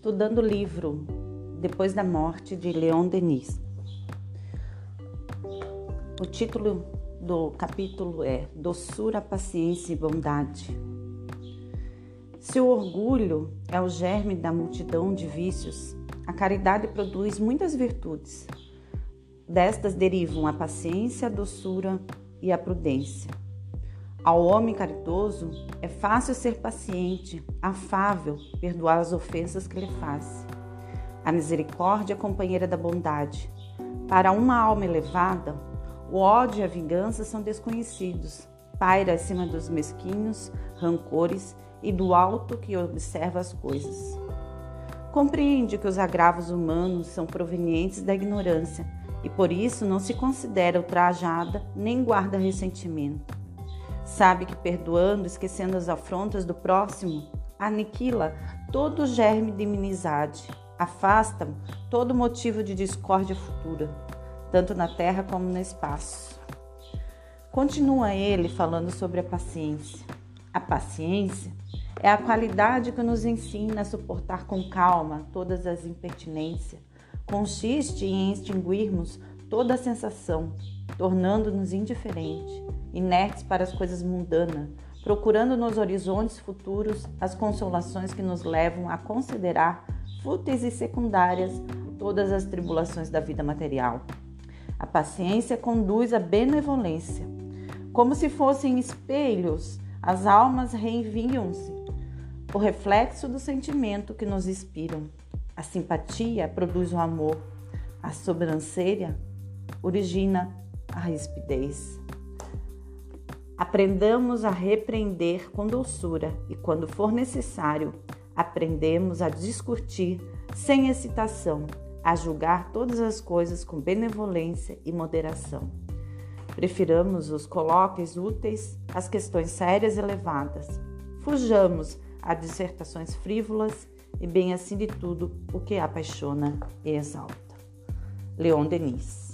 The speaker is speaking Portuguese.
estudando o livro Depois da Morte de Leon Denis. O título do capítulo é Doçura, Paciência e Bondade. Se o orgulho é o germe da multidão de vícios, a caridade produz muitas virtudes. Destas derivam a paciência, a doçura e a prudência. Ao homem caridoso é fácil ser paciente, afável, perdoar as ofensas que lhe faz. A misericórdia é companheira da bondade. Para uma alma elevada, o ódio e a vingança são desconhecidos. Paira acima dos mesquinhos, rancores e do alto que observa as coisas. Compreende que os agravos humanos são provenientes da ignorância e por isso não se considera ultrajada nem guarda ressentimento. Sabe que perdoando, esquecendo as afrontas do próximo, aniquila todo germe de inimizade, afasta todo motivo de discórdia futura, tanto na terra como no espaço. Continua ele falando sobre a paciência. A paciência é a qualidade que nos ensina a suportar com calma todas as impertinências. Consiste em extinguirmos toda a sensação, tornando-nos indiferentes inertes para as coisas mundanas, procurando nos horizontes futuros as consolações que nos levam a considerar fúteis e secundárias todas as tribulações da vida material. A paciência conduz à benevolência. Como se fossem espelhos, as almas reenviam-se, o reflexo do sentimento que nos inspiram. A simpatia produz o amor, a sobrancelha origina a rispidez. Aprendamos a repreender com doçura e, quando for necessário, aprendemos a discutir sem excitação, a julgar todas as coisas com benevolência e moderação. Prefiramos os colóquios úteis às questões sérias e elevadas. Fujamos a dissertações frívolas e, bem assim de tudo, o que apaixona e exalta. Leon Denis